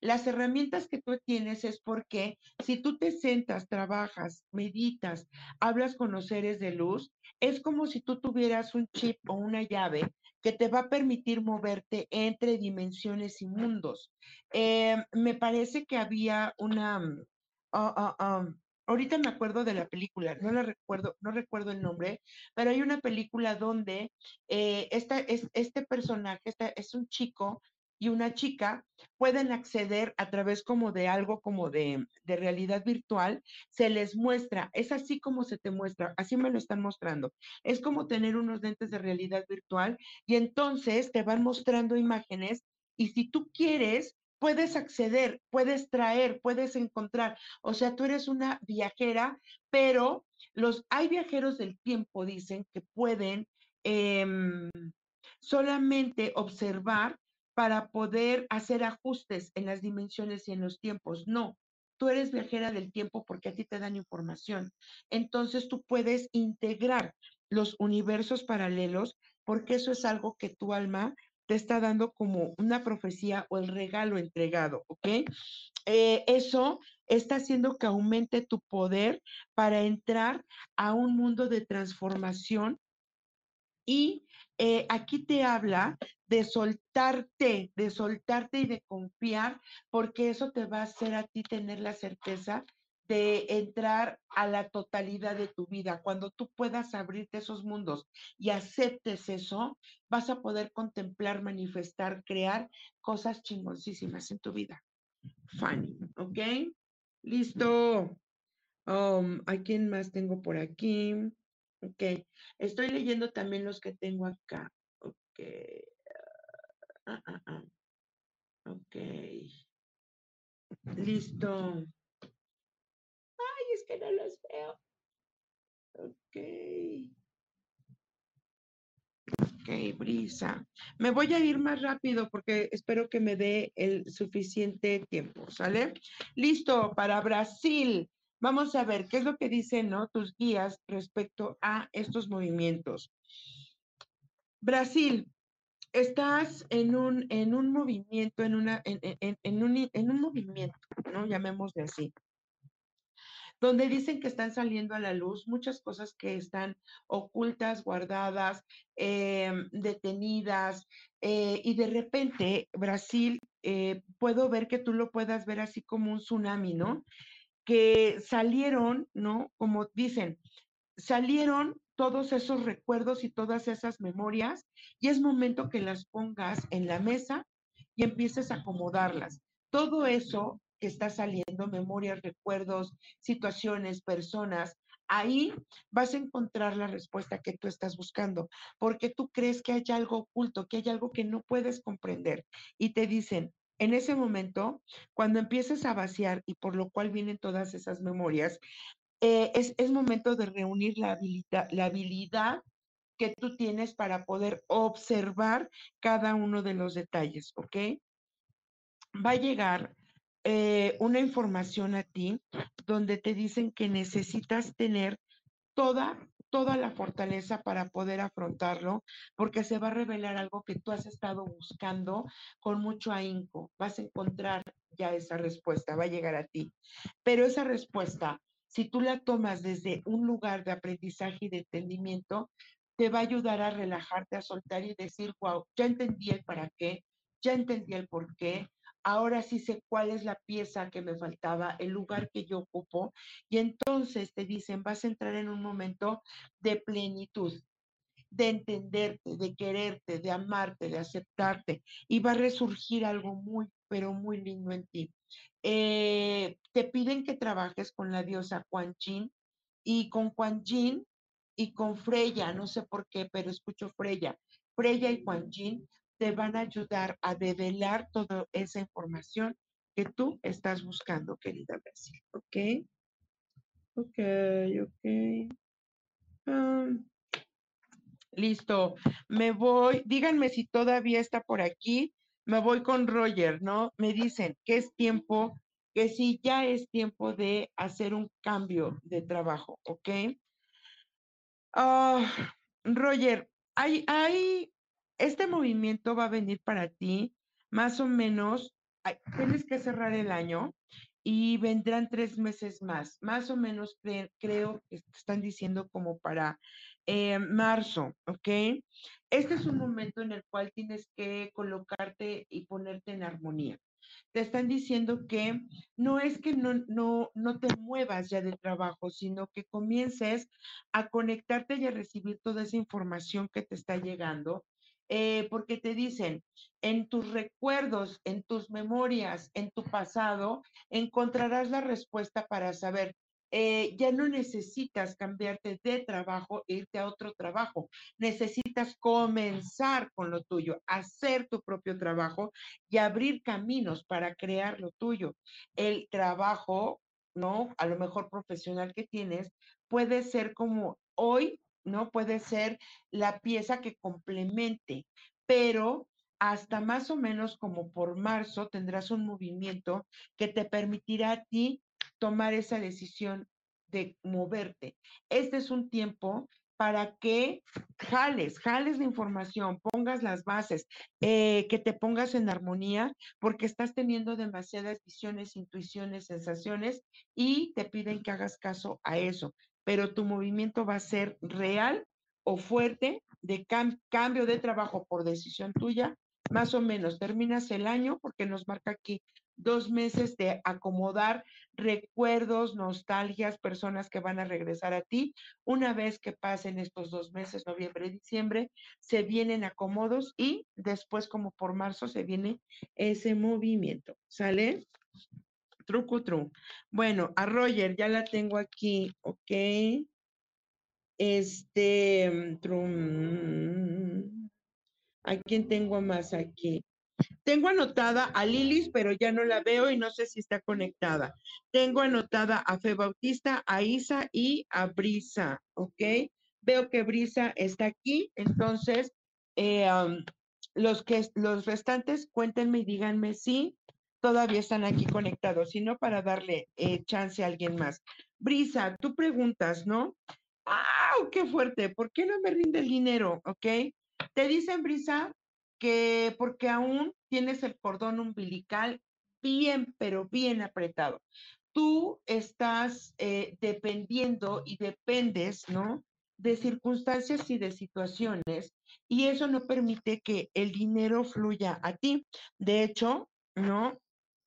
Las herramientas que tú tienes es porque si tú te sentas, trabajas, meditas, hablas con los seres de luz, es como si tú tuvieras un chip o una llave que te va a permitir moverte entre dimensiones y mundos. Eh, me parece que había una, ah, ah, ah, ahorita me acuerdo de la película, no la recuerdo, no recuerdo el nombre, pero hay una película donde eh, esta, es, este personaje es un chico y una chica pueden acceder a través como de algo como de, de, realidad virtual, se les muestra, es así como se te muestra, así me lo están mostrando, es como tener unos lentes de realidad virtual y entonces te van mostrando imágenes y si tú quieres, puedes acceder, puedes traer, puedes encontrar. O sea, tú eres una viajera, pero los hay viajeros del tiempo, dicen, que pueden em, solamente observar para poder hacer ajustes en las dimensiones y en los tiempos. No, tú eres viajera del tiempo porque a ti te dan información. Entonces tú puedes integrar los universos paralelos porque eso es algo que tu alma te está dando como una profecía o el regalo entregado, ¿ok? Eh, eso está haciendo que aumente tu poder para entrar a un mundo de transformación y eh, aquí te habla de soltarte, de soltarte y de confiar, porque eso te va a hacer a ti tener la certeza de entrar a la totalidad de tu vida. Cuando tú puedas abrirte esos mundos y aceptes eso, vas a poder contemplar, manifestar, crear cosas chingoncísimas en tu vida. Fanny, ¿ok? Listo. Um, ¿A quién más tengo por aquí? Ok. Estoy leyendo también los que tengo acá. Ok. Ah, ah, ah. Ok. Listo que no los veo. Ok. Ok, Brisa. Me voy a ir más rápido porque espero que me dé el suficiente tiempo, ¿sale? Listo, para Brasil. Vamos a ver qué es lo que dicen ¿no? tus guías respecto a estos movimientos. Brasil, estás en un, en un movimiento, en, una, en, en, un, en un movimiento, ¿no? Llamémosle así donde dicen que están saliendo a la luz muchas cosas que están ocultas, guardadas, em, detenidas, eh, y de repente Brasil, eh, puedo ver que tú lo puedas ver así como un tsunami, ¿no? Que salieron, ¿no? Como dicen, salieron todos esos recuerdos y todas esas memorias y es momento que las pongas en la mesa y empieces a acomodarlas. Todo eso que está saliendo, memorias, recuerdos, situaciones, personas, ahí vas a encontrar la respuesta que tú estás buscando, porque tú crees que hay algo oculto, que hay algo que no puedes comprender. Y te dicen, en ese momento, cuando empieces a vaciar y por lo cual vienen todas esas memorias, eh, es, es, momento de reunir la habilidad, la habilidad que tú tienes para poder observar cada uno de los detalles, ¿ok? Va a llegar eh, una información a ti donde te dicen que necesitas tener toda, toda la fortaleza para poder afrontarlo, porque se va a revelar algo que tú has estado buscando con mucho ahínco. Vas a encontrar ya esa respuesta, va a llegar a ti. Pero esa respuesta, si tú la tomas desde un lugar de aprendizaje y de entendimiento, te va a ayudar a relajarte, a soltar y decir, wow, ya entendí el para qué, ya entendí el por qué, ahora sí sé cuál es la pieza que me faltaba, el lugar que yo ocupo, y entonces te dicen, vas a entrar en un momento de plenitud, de entenderte, de quererte, de amarte, de aceptarte, y va a resurgir algo muy, pero muy lindo en ti. Eh, te piden que trabajes con la diosa Quan Yin y con Quan Yin y con Freya, no sé por qué, pero escucho Freya. Freya y Quan Yin te van a ayudar a develar toda esa información que tú estás buscando, querida Brasil. ¿Ok? Ok, ok. Ah, listo. Me voy. Díganme si todavía está por aquí. Me voy con Roger, ¿no? Me dicen que es tiempo, que sí, ya es tiempo de hacer un cambio de trabajo, ¿ok? Ah, Roger, hay, hay, este movimiento va a venir para ti más o menos, tienes que cerrar el año y vendrán tres meses más, más o menos creo que están diciendo como para eh, marzo, ¿ok? Este es un momento en el cual tienes que colocarte y ponerte en armonía te están diciendo que no es que no, no, no te muevas ya de trabajo, sino que comiences a conectarte y a recibir toda esa información que te está llegando, eh, porque te dicen, en tus recuerdos, en tus memorias, en tu pasado, encontrarás la respuesta para saber eh, ya no necesitas cambiarte de trabajo e irte a otro trabajo. Necesitas comenzar con lo tuyo, hacer tu propio trabajo y abrir caminos para crear lo tuyo. El trabajo, ¿no? A lo mejor profesional que tienes puede ser como hoy, ¿no? Puede ser la pieza que complemente, pero hasta más o menos como por marzo tendrás un movimiento que te permitirá a ti tomar esa decisión de moverte. Este es un tiempo para que jales, jales la información, pongas las bases, eh, que te pongas en armonía, porque estás teniendo demasiadas visiones, intuiciones, sensaciones y te piden que hagas caso a eso. Pero tu movimiento va a ser real o fuerte de cambio de trabajo por decisión tuya. Más o menos terminas el año porque nos marca aquí dos meses de acomodar recuerdos, nostalgias, personas que van a regresar a ti. Una vez que pasen estos dos meses, noviembre y diciembre, se vienen acomodos y después como por marzo se viene ese movimiento. ¿Sale? Truco, truco. Bueno, a Roger ya la tengo aquí, ¿ok? Este, trum, ¿a quién tengo más aquí? Tengo anotada a Lilis, pero ya no la veo y no sé si está conectada. Tengo anotada a Fe Bautista, a Isa y a Brisa, ¿ok? Veo que Brisa está aquí, entonces eh, los, que, los restantes cuéntenme y díganme si todavía están aquí conectados, si no para darle eh, chance a alguien más. Brisa, tú preguntas, ¿no? ¡Ah, qué fuerte! ¿Por qué no me rinde el dinero? ¿Ok? Te dicen, Brisa, que porque aún tienes el cordón umbilical bien, pero bien apretado. Tú estás eh, dependiendo y dependes, ¿no? De circunstancias y de situaciones, y eso no permite que el dinero fluya a ti. De hecho, ¿no?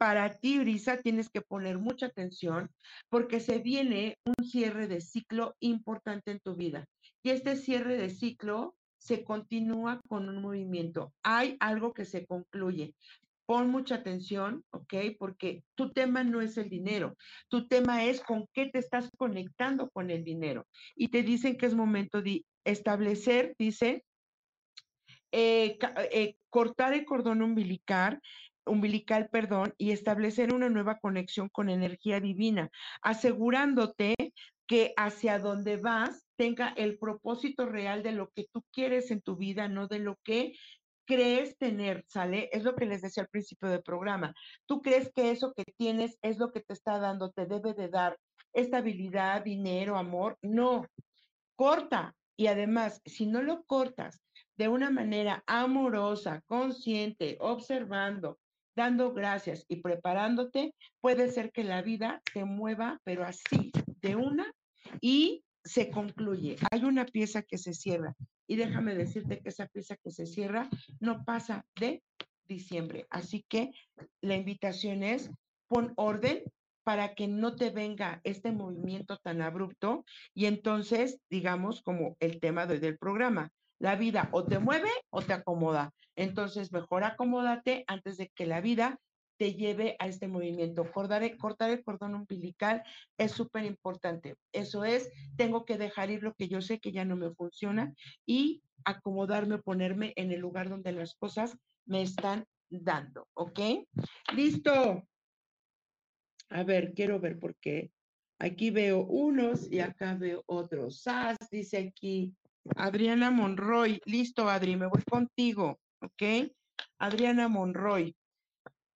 Para ti, Brisa, tienes que poner mucha atención porque se viene un cierre de ciclo importante en tu vida. Y este cierre de ciclo se continúa con un movimiento. Hay algo que se concluye. Pon mucha atención, ¿ok? Porque tu tema no es el dinero, tu tema es con qué te estás conectando con el dinero. Y te dicen que es momento de establecer, dice, eh, eh, cortar el cordón umbilical, umbilical, perdón, y establecer una nueva conexión con energía divina, asegurándote que hacia donde vas tenga el propósito real de lo que tú quieres en tu vida, no de lo que crees tener, ¿sale? Es lo que les decía al principio del programa. Tú crees que eso que tienes es lo que te está dando, te debe de dar estabilidad, dinero, amor. No, corta. Y además, si no lo cortas de una manera amorosa, consciente, observando, dando gracias y preparándote, puede ser que la vida te mueva, pero así, de una, y se concluye. Hay una pieza que se cierra y déjame decirte que esa pieza que se cierra no pasa de diciembre. Así que la invitación es pon orden para que no te venga este movimiento tan abrupto y entonces, digamos, como el tema del programa, la vida o te mueve o te acomoda. Entonces, mejor acomódate antes de que la vida te lleve a este movimiento. Cortar, cortar el cordón umbilical es súper importante. Eso es, tengo que dejar ir lo que yo sé que ya no me funciona y acomodarme, ponerme en el lugar donde las cosas me están dando, ¿ok? Listo. A ver, quiero ver por qué. Aquí veo unos y acá veo otros. Sas, dice aquí Adriana Monroy. Listo, Adri, me voy contigo, ¿ok? Adriana Monroy.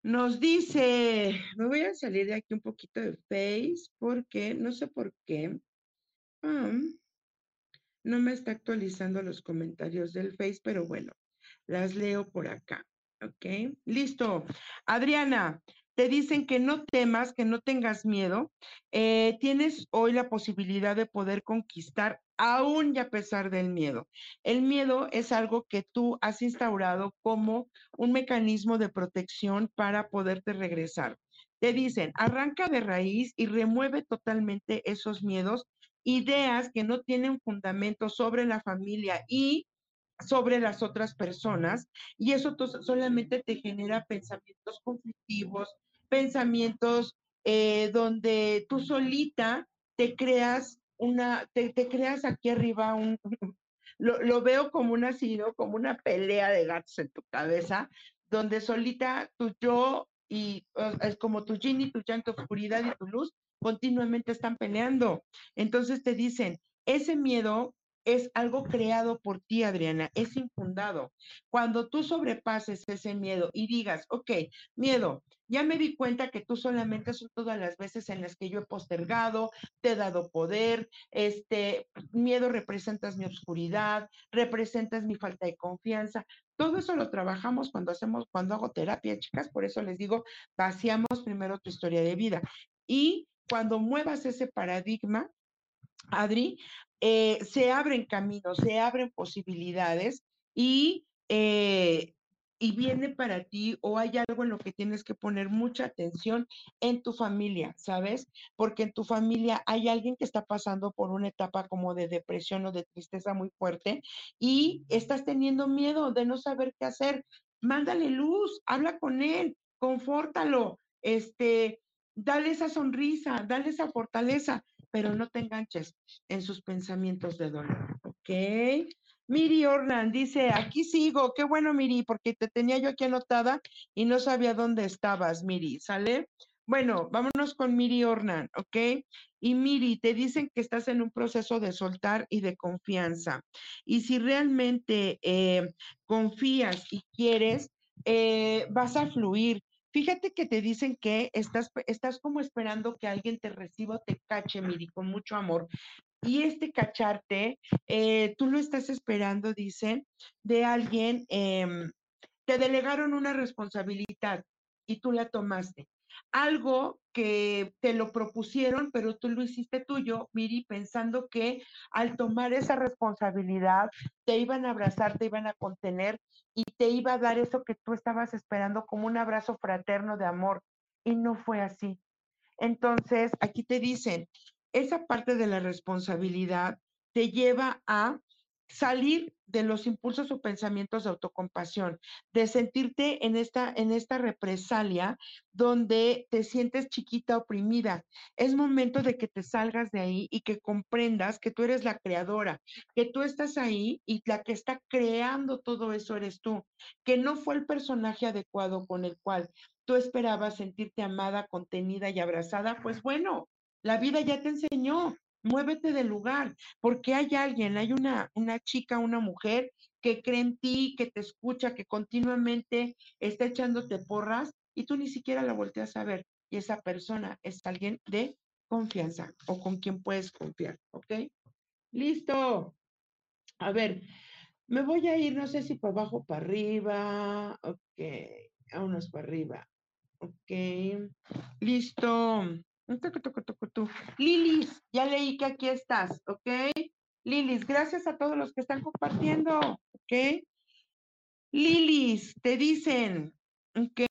Nos dice, me voy a salir de aquí un poquito de Face porque no sé por qué. no me está actualizando los comentarios del Face, pero bueno, las leo por acá. ¿Ok? Listo. Adriana, te dicen que no temas, que no tengas miedo. Eh, tienes hoy la posibilidad de poder conquistar aún y a pesar del miedo. El miedo es algo que tú has instaurado como un mecanismo de protección para poderte regresar. Te dicen, arranca de raíz y remueve totalmente esos miedos, ideas que no tienen fundamento sobre la familia y sobre las otras personas y eso solamente te genera pensamientos conflictivos, pensamientos eh, donde tú solita te creas una, te, creas aquí arriba un, lo, veo como una, como una pelea de gatos en tu cabeza, donde solita tu yo y es como tu yin y tu yang, tu oscuridad y tu luz continuamente están peleando. Entonces te dicen, ese miedo es algo creado por ti, Adriana, es infundado. Cuando tú sobrepases ese miedo y digas, ok, miedo, ya me di cuenta que tú solamente son todas las veces en las que yo he postergado, te he dado poder, este miedo representas mi oscuridad, representas mi falta de confianza. Todo eso lo trabajamos cuando hacemos, cuando hago terapia, chicas, por eso les digo, vaciamos primero tu historia de vida. Y cuando muevas ese paradigma, Adri, eh, se abren caminos, se abren posibilidades y, eh, y viene para ti o hay algo en lo que tienes que poner mucha atención en tu familia, ¿sabes? Porque en tu familia hay alguien que está pasando por una etapa como de depresión o de tristeza muy fuerte y estás teniendo miedo de no saber qué hacer. Mándale luz, habla con él, confórtalo, este, dale esa sonrisa, dale esa fortaleza pero no te enganches en sus pensamientos de dolor, ¿ok? Miri Orlan dice, aquí sigo, qué bueno Miri, porque te tenía yo aquí anotada y no sabía dónde estabas, Miri, ¿sale? Bueno, vámonos con Miri Ornan, ¿ok? Y Miri, te dicen que estás en un proceso de soltar y de confianza. Y si realmente eh, confías y quieres, eh, vas a fluir. Fíjate que te dicen que estás, estás como esperando que alguien te reciba, te cache, Miri, con mucho amor. Y este cacharte, eh, tú lo estás esperando, dicen, de alguien, eh, te delegaron una responsabilidad y tú la tomaste algo que te lo propusieron, pero tú lo hiciste tuyo, Miri, pensando que al tomar esa responsabilidad te iban a abrazar, te iban a contener y te iba a dar eso que tú estabas esperando como un abrazo fraterno de amor. Y no fue así. Entonces, aquí te dicen, esa parte de la responsabilidad te lleva a salir de los impulsos o pensamientos de autocompasión, de sentirte en esta, en esta represalia donde te sientes chiquita, oprimida. Es momento de que te salgas de ahí y que comprendas que tú eres la creadora, que tú estás ahí y la que está creando todo eso eres tú, que no fue el personaje adecuado con el cual tú esperabas sentirte amada, contenida y abrazada. Pues bueno, la vida ya te enseñó muévete del lugar, porque hay alguien, hay una, una chica, una mujer que cree en ti, que te escucha, que continuamente está echándote porras y tú ni siquiera la volteas a ver. Y esa persona es alguien de confianza o con quien puedes confiar, ¿ok? Listo. A ver, me voy a ir, no sé si para abajo, para arriba, ok, vámonos para arriba, ok, listo. Lilis, ya leí que aquí estás, ¿ok? Lilis, gracias a todos los que están compartiendo, ¿ok? Lilis, te dicen, ¿ok?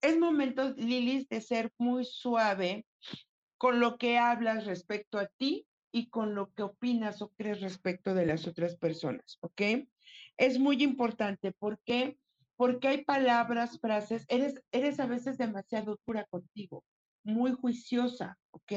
Es momento, Lilis, de ser muy suave con lo que hablas respecto a ti y con lo que opinas o crees respecto de las otras personas, ¿ok? Es muy importante porque Porque hay palabras, frases, eres, eres a veces demasiado dura contigo, muy juiciosa, ¿ok?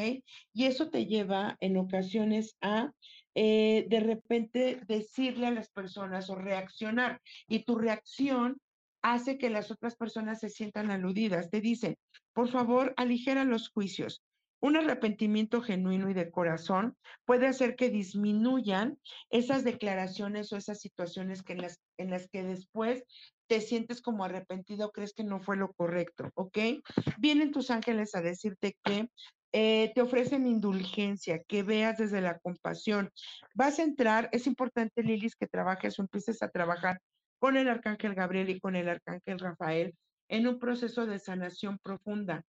Y eso te lleva en ocasiones a eh, de repente decirle a las personas o reaccionar. Y tu reacción hace que las otras personas se sientan aludidas. Te dicen, por favor, aligera los juicios. Un arrepentimiento genuino y de corazón puede hacer que disminuyan esas declaraciones o esas situaciones que en, las, en las que después te sientes como arrepentido, crees que no fue lo correcto, ¿ok? Vienen tus ángeles a decirte que eh, te ofrecen indulgencia, que veas desde la compasión. Vas a entrar, es importante, Lilis, que trabajes o empieces a trabajar con el arcángel Gabriel y con el arcángel Rafael en un proceso de sanación profunda.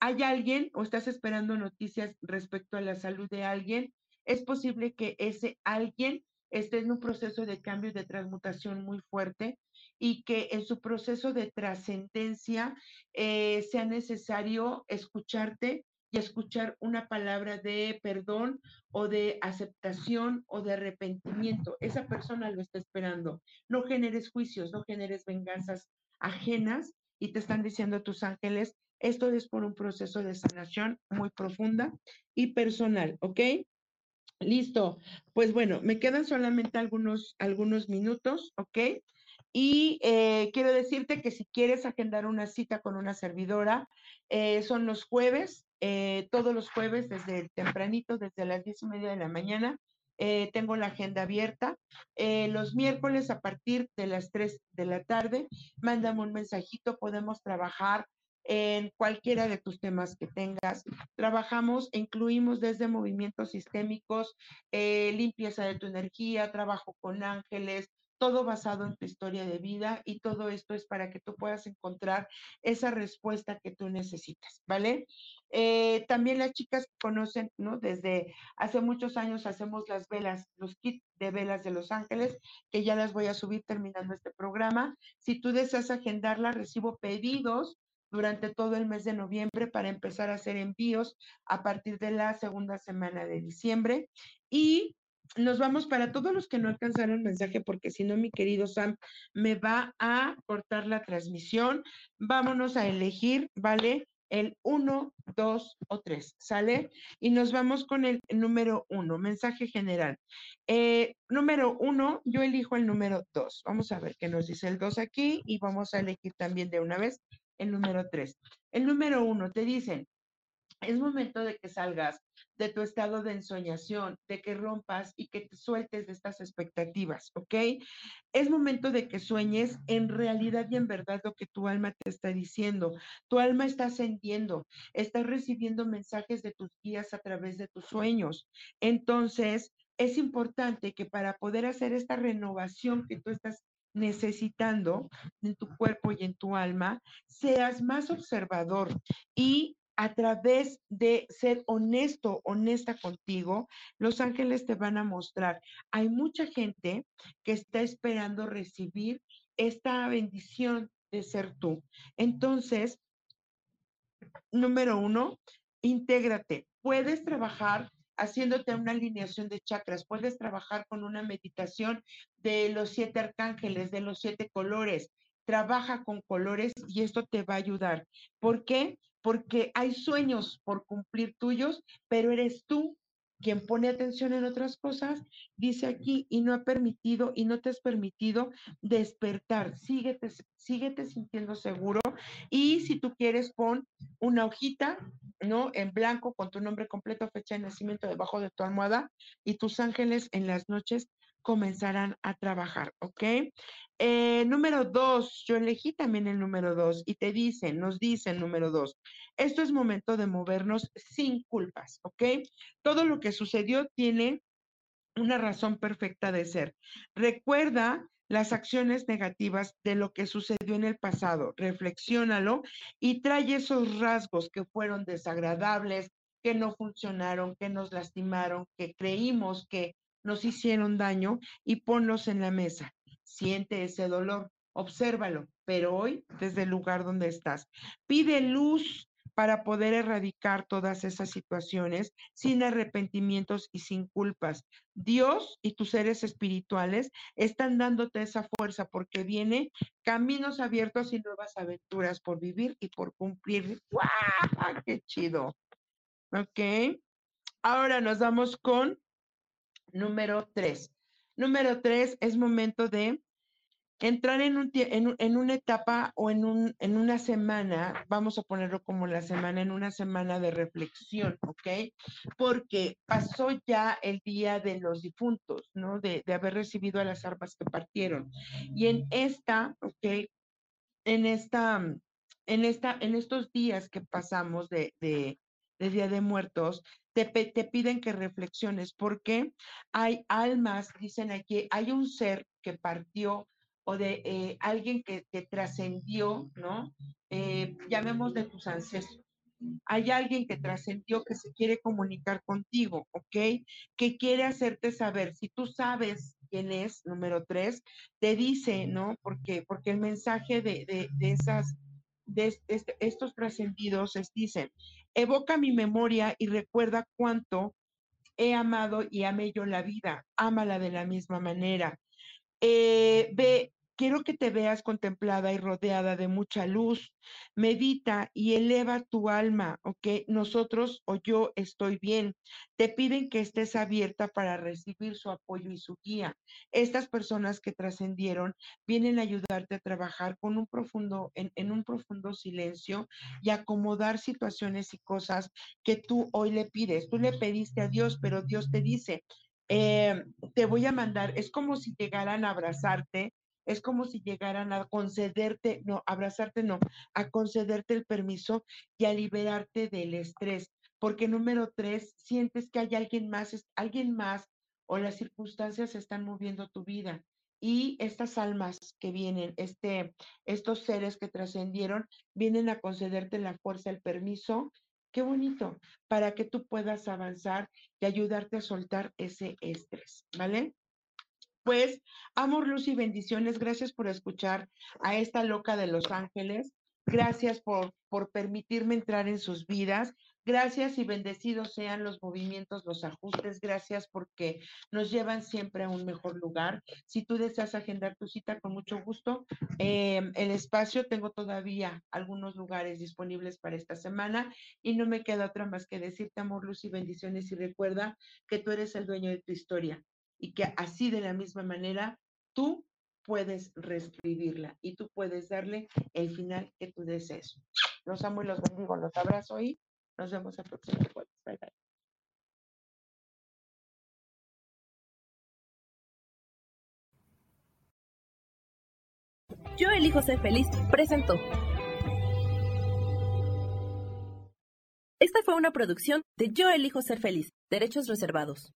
¿Hay alguien o estás esperando noticias respecto a la salud de alguien? Es posible que ese alguien esté en un proceso de cambio y de transmutación muy fuerte y que en su proceso de trascendencia eh, sea necesario escucharte y escuchar una palabra de perdón o de aceptación o de arrepentimiento. Esa persona lo está esperando. No generes juicios, no generes venganzas ajenas y te están diciendo tus ángeles, esto es por un proceso de sanación muy profunda y personal, ¿ok? Listo. Pues bueno, me quedan solamente algunos, algunos minutos, ¿ok? Y eh, quiero decirte que si quieres agendar una cita con una servidora, eh, son los jueves, eh, todos los jueves desde tempranito, desde las diez y media de la mañana. tengo la agenda abierta. los miércoles a partir de las tres de la tarde, mándame un mensajito, podemos trabajar en cualquiera de tus temas que tengas. Trabajamos e incluimos desde movimientos sistémicos, limpieza de tu energía, trabajo con ángeles, todo basado en tu historia de vida y todo esto es para que tú puedas encontrar esa respuesta que tú necesitas, ¿vale? Eh, también las chicas conocen, ¿no? Desde hace muchos años hacemos las velas, los kits de velas de Los Ángeles, que ya las voy a subir terminando este programa. Si tú deseas agendarla, recibo pedidos durante todo el mes de noviembre para empezar a hacer envíos a partir de la segunda semana de diciembre. Y nos vamos para todos los que no alcanzaron mensaje, porque si no, mi querido Sam me va a cortar la transmisión. Vámonos a elegir, ¿vale? El 1, 2 o 3, ¿sale? Y nos vamos con el número 1, mensaje general. Eh, número 1, yo elijo el número 2. Vamos a ver qué nos dice el 2 aquí y vamos a elegir también de una vez el número 3. El número 1 te dicen, es momento de que salgas de tu estado de ensoñación, de que rompas y que te sueltes de estas expectativas, ¿ok? Es momento de que sueñes en realidad y en verdad lo que tu alma te está diciendo. Tu alma está ascendiendo, estás recibiendo mensajes de tus guías a través de tus sueños. Entonces, es importante que para poder hacer esta renovación que tú estás necesitando en tu cuerpo y en tu alma, seas más observador y a través de ser honesto, honesta contigo, los ángeles te van a mostrar. Hay mucha gente que está esperando recibir esta bendición de ser tú. Entonces, número uno, intégrate. Puedes trabajar haciéndote una alineación de chakras, puedes trabajar con una meditación de los siete arcángeles, de los siete colores. Trabaja con colores y esto te va a ayudar. ¿Por qué? porque hay sueños por cumplir tuyos, pero eres tú quien pone atención en otras cosas, dice aquí, y no ha permitido y no te has permitido despertar. Síguete, síguete sintiendo seguro. Y si tú quieres, pon una hojita, ¿no? En blanco con tu nombre completo, fecha de nacimiento debajo de tu almohada y tus ángeles en las noches comenzarán a trabajar, ¿ok? Eh, número dos, yo elegí también el número dos y te dicen, nos dicen número dos, esto es momento de movernos sin culpas, ¿ok? Todo lo que sucedió tiene una razón perfecta de ser. Recuerda las acciones negativas de lo que sucedió en el pasado, reflexiónalo y trae esos rasgos que fueron desagradables, que no funcionaron, que nos lastimaron, que creímos que nos hicieron daño y ponlos en la mesa. Siente ese dolor, obsérvalo, pero hoy desde el lugar donde estás. Pide luz para poder erradicar todas esas situaciones sin arrepentimientos y sin culpas. Dios y tus seres espirituales están dándote esa fuerza porque viene caminos abiertos y nuevas aventuras por vivir y por cumplir. ¡Guau! ¡Qué chido! Ok. Ahora nos vamos con número tres. Número tres es momento de entrar en, un, en, en, una etapa o en, un, en una semana, vamos a ponerlo como la semana, en una semana de reflexión, ¿ok? Porque pasó ya el día de los difuntos, ¿no? De, de haber recibido a las armas que partieron. Y en esta, ¿ok? En esta, en esta, en estos días que pasamos de, de, de Día de Muertos, te, te, piden que reflexiones porque hay almas, dicen aquí, hay un ser que partió o de eh, alguien que, te trascendió, ¿no? Eh, llamemos de tus ancestros. Hay alguien que trascendió que se quiere comunicar contigo, ¿ok? Que quiere hacerte saber. Si tú sabes quién es, número tres, te dice, ¿no? Porque, porque el mensaje de, de, de esas, de, de estos trascendidos es, dicen, evoca mi memoria y recuerda cuánto he amado y amé yo la vida. Ámala de la misma manera. Eh, ve, quiero que te veas contemplada y rodeada de mucha luz. Medita y eleva tu alma, ¿ok? Nosotros o yo estoy bien. Te piden que estés abierta para recibir su apoyo y su guía. Estas personas que trascendieron vienen a ayudarte a trabajar con un profundo, en, un profundo silencio y acomodar situaciones y cosas que tú hoy le pides. Tú le pediste a Dios, pero Dios te dice, eh, te voy a mandar, es como si llegaran a abrazarte es como si llegaran a concederte, no, abrazarte, no, a concederte el permiso y a liberarte del estrés. Porque número tres, sientes que hay alguien más, alguien más o las circunstancias están moviendo tu vida. Y estas almas que vienen, este, estos seres que trascendieron, vienen a concederte la fuerza, el permiso. Qué bonito, para que tú puedas avanzar y ayudarte a soltar ese estrés, ¿vale? Pues, amor, luz y bendiciones. Gracias por escuchar a esta loca de Los Ángeles. Gracias por, por permitirme entrar en sus vidas. Gracias y bendecidos sean los movimientos, los ajustes. Gracias porque nos llevan siempre a un mejor lugar. Si tú deseas agendar tu cita, con mucho gusto. Eh, el espacio, tengo todavía algunos lugares disponibles para esta semana y no me queda otra más que decirte amor, luz y bendiciones y recuerda que tú eres el dueño de tu historia y que así de la misma manera tú puedes reescribirla y tú puedes darle el final que tú desees. Los amo y los bendigo, los abrazo y nos vemos el próximo jueves. Bye bye. Yo elijo ser feliz, presentó. Esta fue una producción de Yo elijo ser feliz, derechos reservados.